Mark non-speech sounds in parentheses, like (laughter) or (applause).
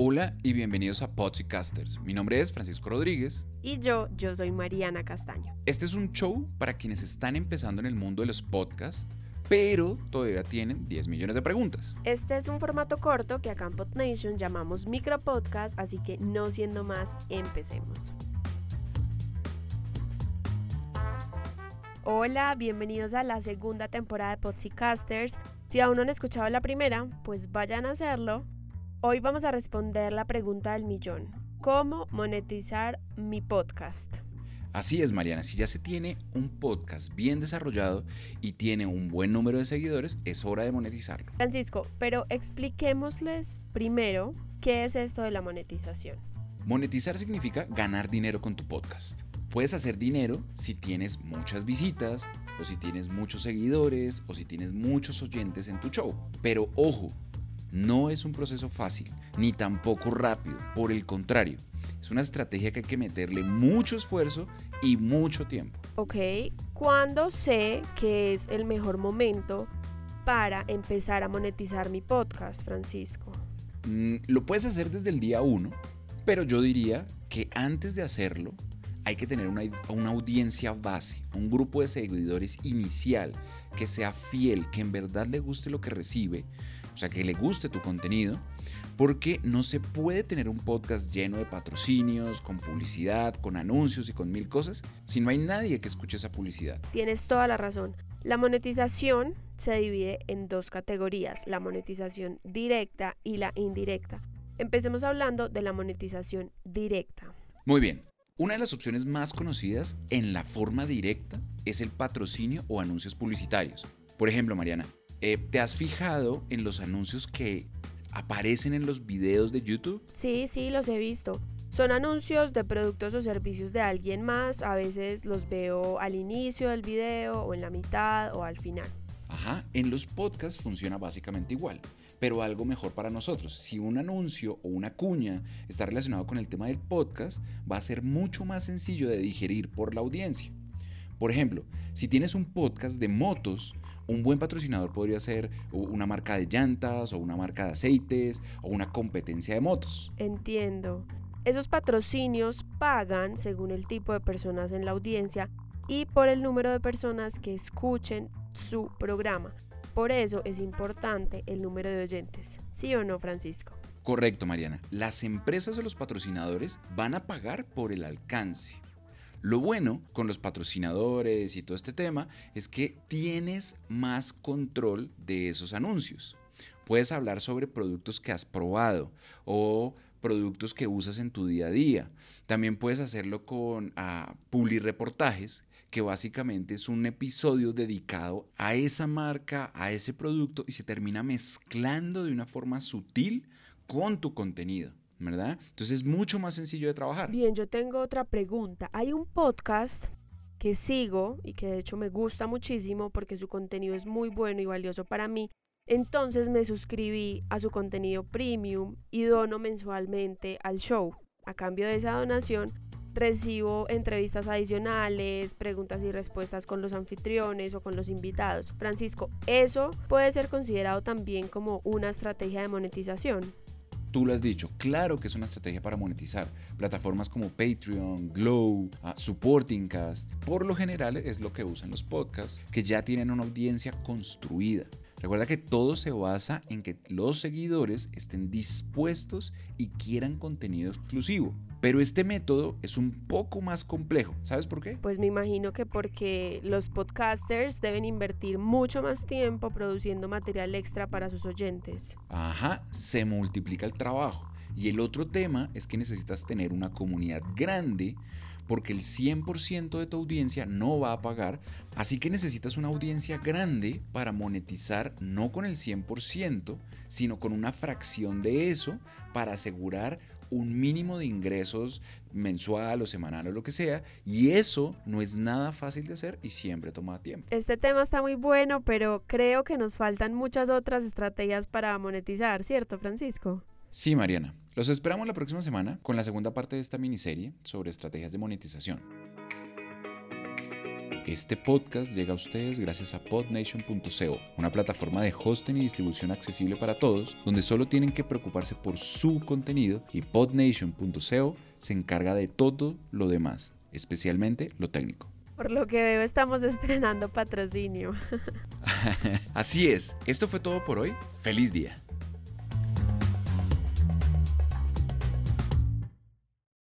Hola y bienvenidos a Podcasters. Mi nombre es Francisco Rodríguez. Y yo, yo soy Mariana Castaño. Este es un show para quienes están empezando en el mundo de los podcasts, pero todavía tienen 10 millones de preguntas. Este es un formato corto que acá en PodNation llamamos micropodcast, así que no siendo más, empecemos. Hola, bienvenidos a la segunda temporada de Podcasters. Si aún no han escuchado la primera, pues vayan a hacerlo Hoy vamos a responder la pregunta del millón. ¿Cómo monetizar mi podcast? Así es, Mariana. Si ya se tiene un podcast bien desarrollado y tiene un buen número de seguidores, es hora de monetizarlo. Francisco, pero expliquémosles primero qué es esto de la monetización. Monetizar significa ganar dinero con tu podcast. Puedes hacer dinero si tienes muchas visitas, o si tienes muchos seguidores, o si tienes muchos oyentes en tu show. Pero ojo, no es un proceso fácil, ni tampoco rápido, por el contrario, es una estrategia que hay que meterle mucho esfuerzo y mucho tiempo. Ok, ¿cuándo sé que es el mejor momento para empezar a monetizar mi podcast, Francisco? Mm, lo puedes hacer desde el día uno, pero yo diría que antes de hacerlo hay que tener una, una, audiencia base, un grupo de seguidores inicial que sea fiel, que en verdad le guste lo que recibe, o sea, que le guste tu contenido, porque no se puede tener un podcast lleno de patrocinios, con publicidad, con anuncios y con mil cosas, si no hay nadie que escuche esa publicidad. Tienes toda la razón. La monetización se divide en dos categorías, la monetización directa y la indirecta. Empecemos hablando de la monetización directa. Muy bien. Una de las opciones más conocidas en la forma directa es el patrocinio o anuncios publicitarios. Por ejemplo, Mariana, eh, ¿Te has fijado en los anuncios que aparecen en los videos de YouTube? Sí, sí, los he visto. Son anuncios de productos o servicios de alguien más. A veces los veo al inicio del video o en la mitad o al final. Ajá, en los podcasts funciona básicamente igual, pero algo mejor para nosotros. Si un anuncio o una cuña está relacionado con el tema del podcast, va a ser mucho más sencillo de digerir por la audiencia. Por ejemplo, si tienes un podcast de motos, un buen patrocinador podría ser una marca de llantas o una marca de aceites o una competencia de motos. Entiendo. Esos patrocinios pagan según el tipo de personas en la audiencia y por el número de personas que escuchen su programa. Por eso es importante el número de oyentes. ¿Sí o no, Francisco? Correcto, Mariana. Las empresas o los patrocinadores van a pagar por el alcance. Lo bueno con los patrocinadores y todo este tema es que tienes más control de esos anuncios. Puedes hablar sobre productos que has probado o productos que usas en tu día a día. También puedes hacerlo con uh, reportajes, que básicamente es un episodio dedicado a esa marca, a ese producto y se termina mezclando de una forma sutil con tu contenido. ¿Verdad? Entonces es mucho más sencillo de trabajar. Bien, yo tengo otra pregunta. Hay un podcast que sigo y que de hecho me gusta muchísimo porque su contenido es muy bueno y valioso para mí. Entonces me suscribí a su contenido premium y dono mensualmente al show. A cambio de esa donación recibo entrevistas adicionales, preguntas y respuestas con los anfitriones o con los invitados. Francisco, ¿eso puede ser considerado también como una estrategia de monetización? Tú lo has dicho, claro que es una estrategia para monetizar. Plataformas como Patreon, Glow, uh, Supporting Cast, por lo general es lo que usan los podcasts que ya tienen una audiencia construida. Recuerda que todo se basa en que los seguidores estén dispuestos y quieran contenido exclusivo. Pero este método es un poco más complejo. ¿Sabes por qué? Pues me imagino que porque los podcasters deben invertir mucho más tiempo produciendo material extra para sus oyentes. Ajá, se multiplica el trabajo. Y el otro tema es que necesitas tener una comunidad grande porque el 100% de tu audiencia no va a pagar, así que necesitas una audiencia grande para monetizar no con el 100%, sino con una fracción de eso para asegurar un mínimo de ingresos mensual o semanal o lo que sea, y eso no es nada fácil de hacer y siempre toma tiempo. Este tema está muy bueno, pero creo que nos faltan muchas otras estrategias para monetizar, ¿cierto, Francisco? Sí, Mariana. Los esperamos la próxima semana con la segunda parte de esta miniserie sobre estrategias de monetización. Este podcast llega a ustedes gracias a podnation.co, una plataforma de hosting y distribución accesible para todos, donde solo tienen que preocuparse por su contenido y podnation.co se encarga de todo lo demás, especialmente lo técnico. Por lo que veo estamos estrenando patrocinio. (laughs) Así es, esto fue todo por hoy. Feliz día.